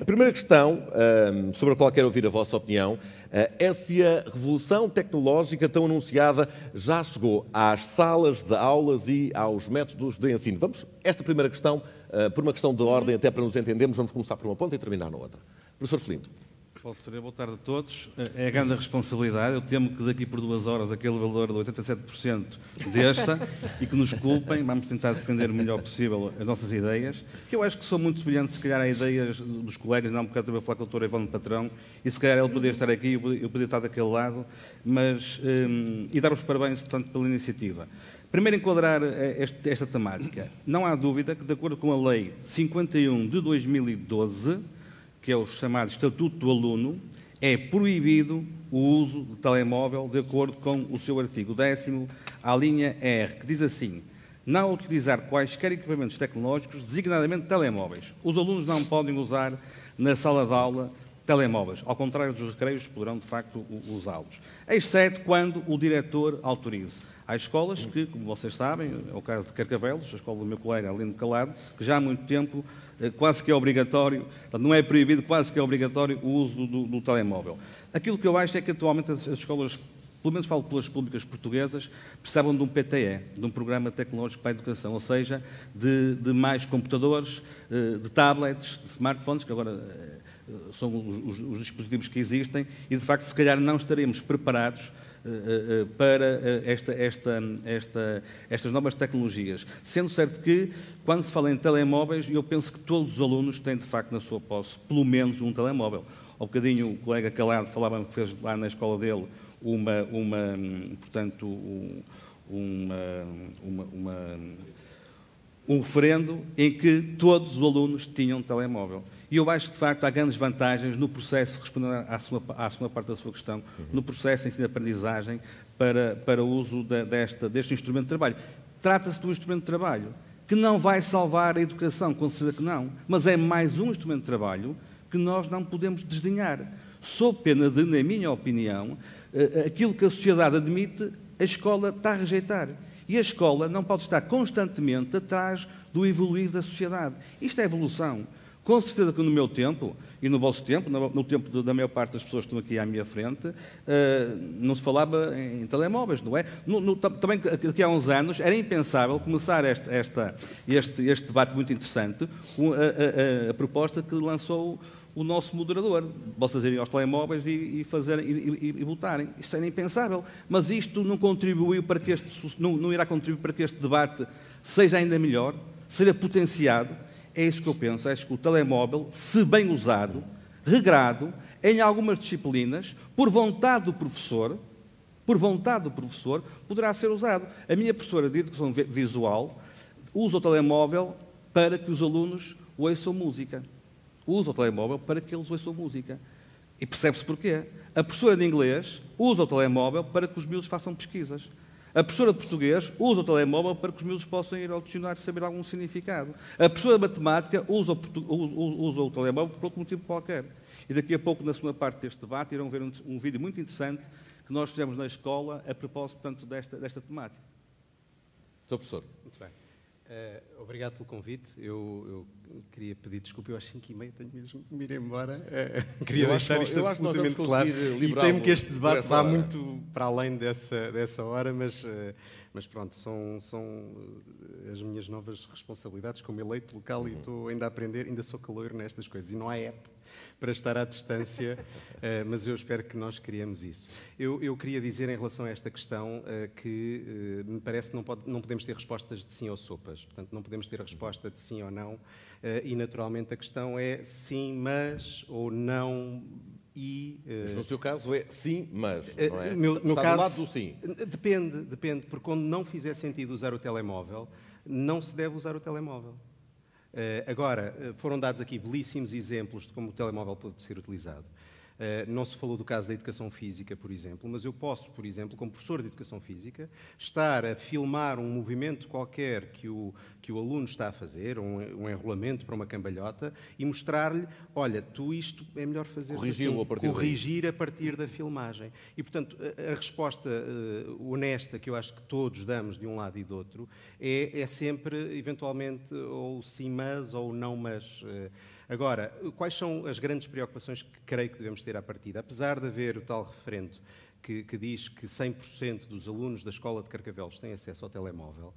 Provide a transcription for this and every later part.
a primeira questão, sobre a qual quero ouvir a vossa opinião, uh, é se a revolução tecnológica tão anunciada já chegou às salas de aulas e aos métodos de ensino. Vamos, esta primeira questão, uh, por uma questão de ordem, até para nos entendermos, vamos começar por uma ponta e terminar na outra. Professor Felinto. Professor, boa tarde a todos. É a grande responsabilidade. Eu temo que daqui por duas horas aquele valor de 87% desça e que nos culpem. Vamos tentar defender o melhor possível as nossas ideias, eu acho que são muito semelhantes, se calhar, a ideias dos colegas. Não, um bocado também a falar com o doutor Ivone Patrão, e se calhar ele poderia estar aqui, eu poderia estar daquele lado, mas, um, e dar os parabéns, portanto, pela iniciativa. Primeiro, enquadrar eh, esta temática. Não há dúvida que, de acordo com a Lei 51 de 2012, que é o chamado Estatuto do Aluno, é proibido o uso de telemóvel de acordo com o seu artigo 10, a linha R, que diz assim: não utilizar quaisquer equipamentos tecnológicos, designadamente telemóveis. Os alunos não podem usar na sala de aula telemóveis, ao contrário dos recreios, poderão de facto usá-los, exceto quando o diretor autorize. Há escolas que, como vocês sabem, é o caso de Carcavelos, a escola do meu colega Alino Calado, que já há muito tempo eh, quase que é obrigatório, não é proibido, quase que é obrigatório o uso do, do telemóvel. Aquilo que eu acho é que atualmente as, as escolas pelo menos falo pelas públicas portuguesas, precisavam de um PTE, de um Programa Tecnológico para a Educação, ou seja, de, de mais computadores, eh, de tablets, de smartphones, que agora eh, são os, os, dispositivos que existem, e de facto, se calhar não estaremos preparados para eh, esta, esta, esta, estas novas tecnologias. Sendo certo que, quando se fala em telemóveis, eu penso que todos os alunos têm, de facto, na sua posse, pelo menos um telemóvel. Um bocadinho o colega Calado falava que fez lá na escola dele uma, uma portanto, uma, uma, uma, um referendo em que todos os alunos tinham telemóvel. E eu acho que, de facto, há grandes vantagens no processo, respondendo à segunda, à segunda parte da sua questão, uhum. no processo de aprendizagem para, para o uso de, desta, deste instrumento de trabalho. Trata-se de um instrumento de trabalho que não vai salvar a educação, com certeza que não, mas é mais um instrumento de trabalho que nós não podemos desdenhar. Sob pena de, na minha opinião, eh, aquilo que a sociedade admite, a escola está a rejeitar. E a escola não pode estar constantemente atrás do evoluir da sociedade. Isto é evolução. Com certeza que no meu tempo, e no vosso tempo, no, tempo da maior parte das pessoas que estão aqui à minha frente, uh, não se falava em telemóveis, não é? No, no, também aqui há uns anos era impensável começar esta, esta, este, este, debate muito interessante com a, a, a, proposta que lançou o nosso moderador, vocês irem aos telemóveis e, e, fazerem, e, e, e votarem. Isto era impensável. Mas isto não contribuiu para que este, não, não irá contribuir para que este debate seja ainda melhor, seja potenciado é isso que eu penso, acho que o telemóvel, se bem usado, regrado, em algumas disciplinas, por vontade do professor, por vontade do professor, poderá ser usado. A minha professora de educação visual usa o telemóvel para que os alunos ouçam música. Usa o telemóvel para que eles ouçam música. E percebe-se porquê. A professora de inglês usa o telemóvel para que os miúdos façam pesquisas. A professora de português usa o telemóvel para que os miúdos possam ir ao dicionário e saber algum significado. A professora de matemática usa o, usa o telemóvel por outro motivo qualquer. E daqui a pouco, na segunda parte deste debate, irão ver um, um vídeo muito interessante que nós fizemos na escola a propósito, portanto, desta, desta temática. Sr. Professor. Muito bem. Uh, obrigado pelo convite. Eu, eu, queria pedir desculpa, eu às 5 e meia tenho mesmo que me ir embora. Uh, queria eu deixar isto absolutamente claro. E temo que este debate vá hora. muito para além dessa, dessa hora, mas, uh, mas pronto, são, são as minhas novas responsabilidades como eleito local uhum. e estou ainda a aprender, ainda sou calor nestas coisas. E não há app para estar à distância, uh, mas eu espero que nós criemos isso. Eu, eu queria dizer em relação a esta questão uh, que uh, me parece que não, pode, não, podemos ter respostas de sim ou sopas. Portanto, não podemos ter a resposta de sim ou não. e, naturalmente, a questão é sim, mas ou não e, mas no seu caso é sim, mas, não é? No, no Está caso, do lado do sim. Depende, depende, porque quando não fizer sentido usar o telemóvel, não se deve usar o telemóvel. Eh, agora, eh, foram dados aqui belíssimos exemplos de como o telemóvel pode ser utilizado. Eh, não se falou do caso da educação física, por exemplo, mas eu posso, por exemplo, como professor de educação física, estar a filmar um movimento qualquer que o, que o aluno está a fazer, um, um enrolamento para uma cambalhota, e mostrar-lhe: olha, tu isto é melhor fazer assim, a partir corrigir daí. a partir da filmagem. E, portanto, a, a resposta uh, honesta que eu acho que todos damos de um lado e do outro é, é sempre, eventualmente, ou sim, mas ou não, mas. Uh, Agora, quais são as grandes preocupações que creio que devemos ter à partida? Apesar de haver o tal referendo que, que diz que 100% dos alunos da escola de Carcavelos têm acesso ao telemóvel,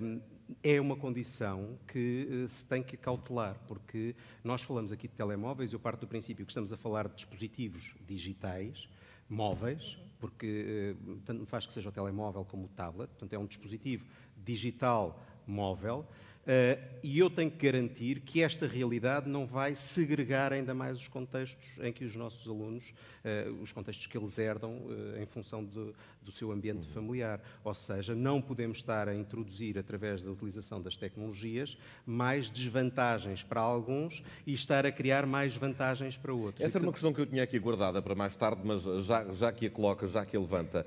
um, é uma condição que uh, se tem que cautelar, porque nós falamos aqui de telemóveis, eu parto do princípio que estamos a falar de dispositivos digitais, móveis, porque uh, tanto faz que seja o telemóvel como o tablet, portanto é um dispositivo digital móvel, Uh, e eu tenho que garantir que esta realidade não vai segregar ainda mais os contextos em que os nossos alunos, uh, os contextos que eles herdam uh, em função de, do seu ambiente familiar. Ou seja, não podemos estar a introduzir, através da utilização das tecnologias, mais desvantagens para alguns e estar a criar mais vantagens para outros. Essa era uma questão que eu tinha aqui guardada para mais tarde, mas já, já que a coloca, já que a levanta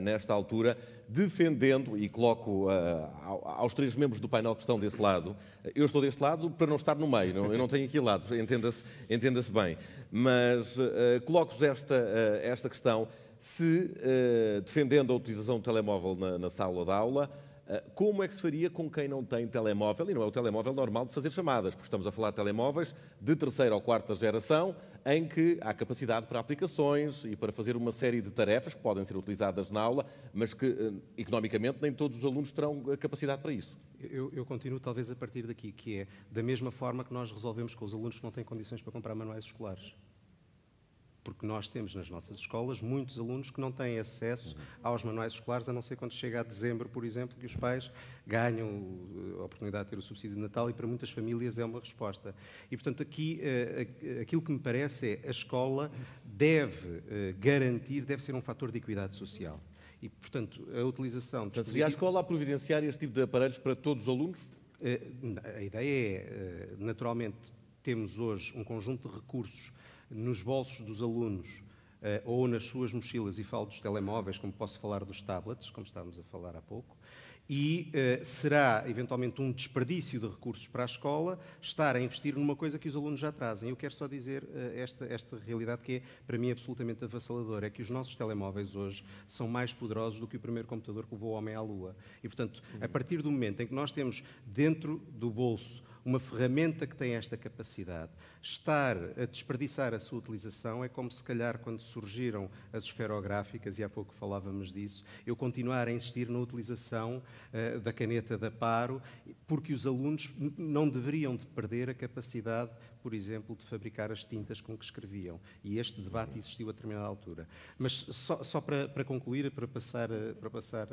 nesta altura defendendo, e coloco uh, aos três membros do painel que estão desse lado, eu estou deste lado para não estar no meio, não, eu não tenho aqui lado, entenda-se entenda bem, mas uh, coloco-vos esta, uh, esta questão, se defendendo a utilização do telemóvel na, na sala de aula, como é que se faria com quem não tem telemóvel, e não é o telemóvel normal de fazer chamadas, porque estamos a falar de telemóveis de terceira ou quarta geração, em que há capacidade para aplicações e para fazer uma série de tarefas que podem ser utilizadas na aula, mas que, eh, economicamente, nem todos os alunos terão capacidade para isso. Eu, eu, continuo, talvez, a partir daqui, que é da mesma forma que nós resolvemos com os alunos que não têm condições para comprar manuais escolares porque nós temos nas nossas escolas muitos alunos que não têm acesso aos manuais escolares, a não ser quando chega a dezembro, por exemplo, que os pais ganham a oportunidade de ter o subsídio de Natal e para muitas famílias é uma resposta. E, portanto, aqui eh, aquilo que me parece é a escola deve eh, garantir, deve ser um fator de equidade social. E, portanto, a utilização... De portanto, seria a escola a providenciar este tipo de aparelhos para todos os alunos? Eh, a ideia é, naturalmente, temos hoje um conjunto de recursos nos bolsos dos alunos uh, ou nas suas mochilas, e falo dos telemóveis, como posso falar dos tablets, como estávamos a falar há pouco, e uh, será eventualmente um desperdício de recursos para a escola estar a investir numa coisa que os alunos já trazem. Eu quero só dizer uh, esta, esta realidade que é, para mim, absolutamente avassaladora: é que os nossos telemóveis hoje são mais poderosos do que o primeiro computador que levou o homem à Lua. E, portanto, a partir do momento em que nós temos dentro do bolso uma ferramenta que tem esta capacidade, estar a desperdiçar a sua utilização é como se calhar quando surgiram as esferográficas, e há pouco falávamos disso, eu continuar a insistir na utilização uh, da caneta da Paro, porque os alunos não deveriam de perder a capacidade por exemplo, de fabricar as tintas com que escreviam. E este debate existiu a determinada altura. Mas só, só para, para, concluir, para passar, para passar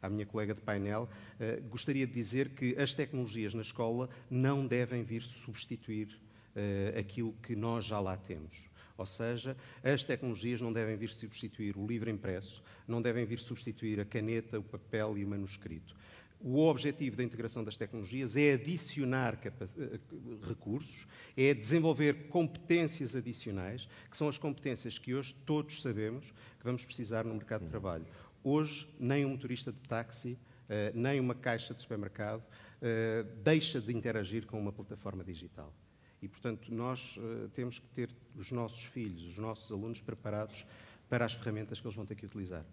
à minha colega de painel, eh, gostaria de dizer que as tecnologias na escola não devem vir substituir aquilo que nós já lá temos. Ou seja, as tecnologias não devem vir substituir o livro impresso, não devem vir substituir a caneta, o papel e o manuscrito. O objetivo da integração das tecnologias é adicionar eh, recursos, é desenvolver competências adicionais, que são as competências que hoje todos sabemos que vamos precisar no mercado de trabalho. Hoje, nem um motorista de táxi, eh, nem uma caixa de supermercado eh, deixa de interagir com uma plataforma digital. E, portanto, nós temos que ter os nossos filhos, os nossos alunos preparados para as ferramentas que eles vão ter que utilizar.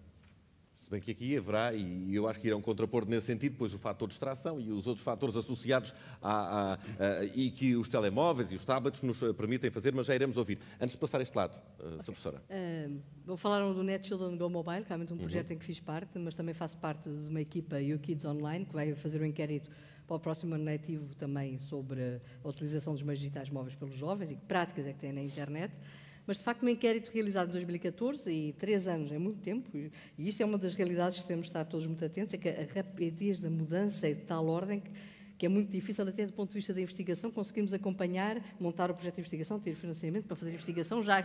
Se bem que aqui haverá, e eu acho que irão contrapor nesse sentido, depois o fator de distração e os outros fatores associados a, a, a, e que os telemóveis e os tablets nos eh, permitem fazer, mas já iremos ouvir. Antes de passar este lado, uh, okay. Professora. Uh, vou falar do Net Children Go Mobile, que é realmente um uhum. projeto em que fiz parte, mas também faço parte de uma equipa YouKids Online, que vai fazer um inquérito para o próximo ano letivo também sobre a utilização dos meios digitais móveis pelos jovens e que práticas é que têm na internet. Mas, de facto, um inquérito realizado em 2014, e três anos é muito tempo, e isto é uma das realidades que temos de estar todos muito atentos, é que a rapidez da mudança é de tal ordem que, que é muito difícil, até do ponto de vista da investigação, conseguimos acompanhar, montar o projeto de investigação, ter financiamento para fazer investigação, já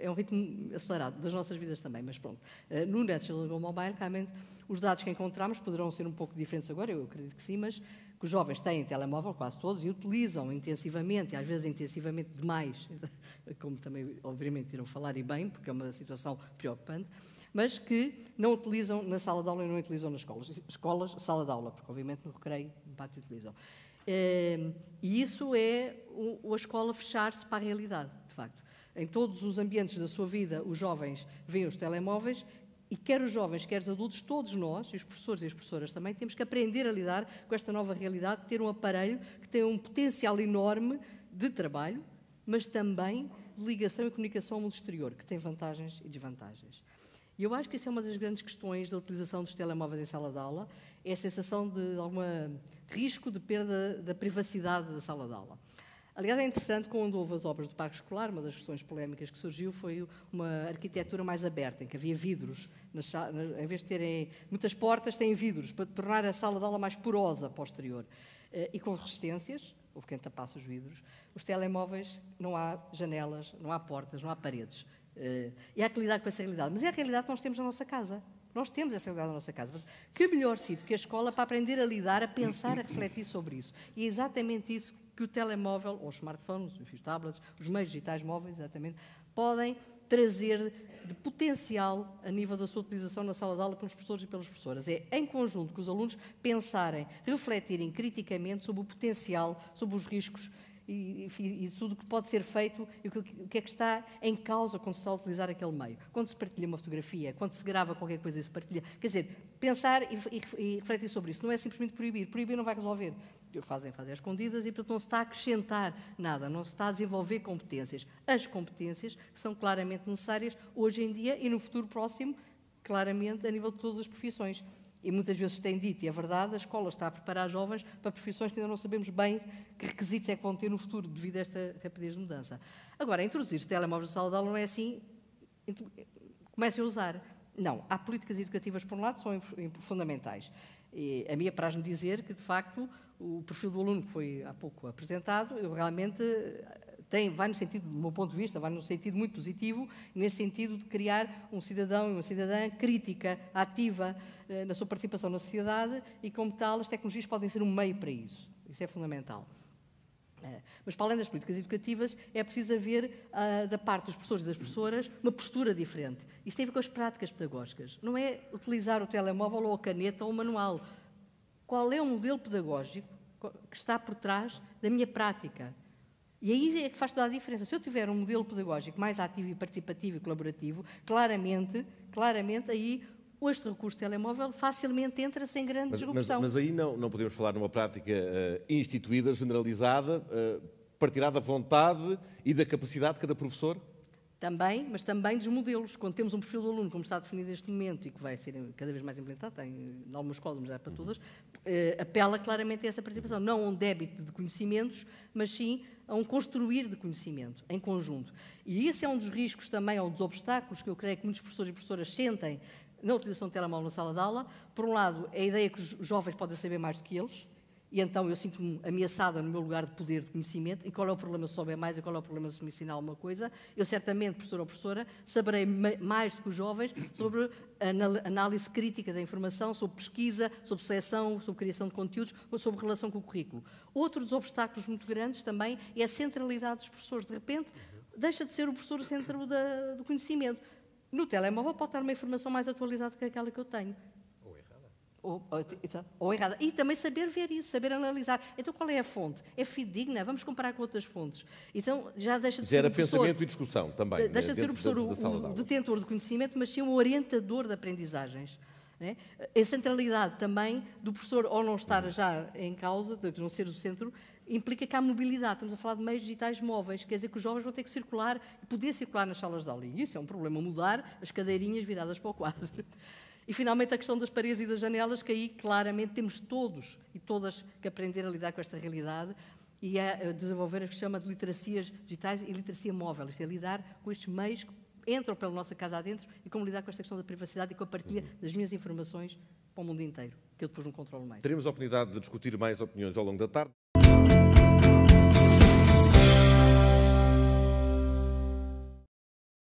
é um ritmo acelerado das nossas vidas também, mas pronto. Eh, no National Mobile, realmente, os dados que encontramos poderão ser um pouco diferentes agora, eu acredito que sim, mas que os jovens têm telemóvel, quase todos, e utilizam intensivamente, e às vezes intensivamente demais, como também, obviamente, irão falar e bem, porque é uma situação preocupante, mas que não utilizam na sala de aula e não utilizam nas escolas. Escolas, sala de aula, porque obviamente no recreio, no pátio utilizam. Eh, e isso é a escola fechar-se para a realidade, de facto. Em todos os ambientes da sua vida, os jovens veem os telemóveis e quer os jovens, quer os adultos, todos nós, e os professores e as professoras também, temos que aprender a lidar com esta nova realidade, ter um aparelho que tem um potencial enorme de trabalho, mas também de ligação e comunicação ao mundo exterior, que tem vantagens e desvantagens. E eu acho que isso é uma das grandes questões da utilização dos telemóveis em sala de aula, é a sensação de algum risco de perda da privacidade da sala de aula. Aliás, é interessante, quando houve as obras do Parque Escolar, uma das questões polémicas que surgiu foi uma arquitetura mais aberta, em que havia vidros. Nas, em vez de terem muitas portas, têm vidros, para tornar a sala de aula mais porosa exterior. Eh, e com resistências, houve quem tapasse os vidros. Os telemóveis, não há janelas, não há portas, não há paredes. Eh, e há que lidar com essa realidade. Mas é a realidade que nós temos na nossa casa. Nós temos essa realidade na nossa casa. Que melhor sítio que a escola para aprender a lidar, a pensar, a refletir sobre isso. E é exatamente isso que o telemóvel, ou os smartphones, os tablets, os meios digitais móveis, exatamente, podem trazer de potencial a nível da sua utilização na sala de aula pelos professores e pelas professoras. É em conjunto que os alunos pensarem, refletirem criticamente sobre o potencial, sobre os riscos e, e, e tudo o que pode ser feito e o que, o que, é que está em causa quando se está a utilizar aquele meio. Quando se partilha uma fotografia, quando se grava qualquer coisa e se partilha. Quer dizer, pensar e, e refletir sobre isso. Não é simplesmente proibir. Proibir não vai resolver fazem, fazem as escondidas e, portanto, não se está a acrescentar nada, não se está a desenvolver competências. As competências que são claramente necessárias hoje em dia e no futuro próximo, claramente a nível de todas as profissões. E muitas vezes tem dito, e é verdade, a escola está a preparar jovens para profissões que ainda não sabemos bem que requisitos é que vão ter no futuro devido a esta rapidez de mudança. Agora, introduzir telemóveis de aula não é assim, comecem a usar. Não, há políticas educativas, por um lado, são fundamentais. E a minha prazo-me dizer que, de facto, o perfil do aluno que foi há pouco apresentado, eu realmente tem, vai no sentido, do meu ponto de vista, vai no sentido muito positivo, nesse sentido de criar um cidadão e uma cidadã crítica, ativa eh, na sua participação na sociedade e, como tal, as tecnologias podem ser um meio para isso. Isso é fundamental. Eh, mas, para além das políticas educativas, é preciso haver, uh, da parte dos professores e das professoras, uma postura diferente. Isto tem a ver com as práticas pedagógicas. Não é utilizar o telemóvel ou a caneta ou o manual qual é o modelo pedagógico que está por trás da minha prática. E aí é que faz toda a diferença. Se eu tiver um modelo pedagógico mais ativo e participativo e colaborativo, claramente, claramente aí este recurso telemóvel facilmente entra sem grande mas, disrupção. Mas, mas, aí não, não podemos falar numa prática uh, instituída, generalizada, uh, partirá da vontade e da capacidade de cada professor? Também, mas também dos modelos. Quando temos um perfil do aluno, como está definido neste momento e que vai ser cada vez mais implementado, tem em algumas escolas, mas é para todas, eh, apela claramente a essa participação. Não a um débito de conhecimentos, mas sim a um construir de conhecimento em conjunto. E esse é um dos riscos também, ou dos obstáculos que eu creio que muitos professores e professoras sentem na utilização do telemóvel na sala de aula. Por um lado, é a ideia que os jovens podem saber mais do que eles, e então eu sinto-me ameaçada no meu lugar de poder de conhecimento. E qual é o problema se souber mais e qual é o problema se me ensinar alguma coisa? Eu certamente, professor ou professora, saberei mais do que os jovens sobre análise crítica da informação, sobre pesquisa, sobre seleção, sobre criação de conteúdos, sobre relação com o currículo. Outro dos obstáculos muito grandes também é a centralidade dos professores. De repente, deixa de ser o professor o centro da, do conhecimento. No telemóvel pode estar uma informação mais atualizada que aquela que eu tenho ou, ou, errada. E também saber ver isso, saber analisar. Então, qual é a fonte? É fidedigna? Vamos comparar com outras fontes. Então, já deixa de ser Gera pensamento e discussão também. Deixa de ser o professor o, o detentor de conhecimento, mas sim o orientador de aprendizagens. Né? A centralidade também do professor, ou não estar já em causa, de não ser o centro, implica que há mobilidade. Estamos a falar de meios digitais móveis, quer dizer que os jovens vão ter que circular, poder circular nas salas de aula. E isso é um problema, mudar as cadeirinhas viradas para o quadro. E, finalmente, a questão das paredes e das janelas, que aí, claramente, temos todos e todas que aprender a lidar com esta realidade e a desenvolver o que se chama de literacias digitais e literacia móvel, isto é, lidar com estes meios que entram pela nossa casa adentro e como lidar com esta questão da privacidade e com a partilha das minhas informações para o mundo inteiro, que eu depois não controlo mais. Teremos a oportunidade de discutir mais opiniões ao longo da tarde.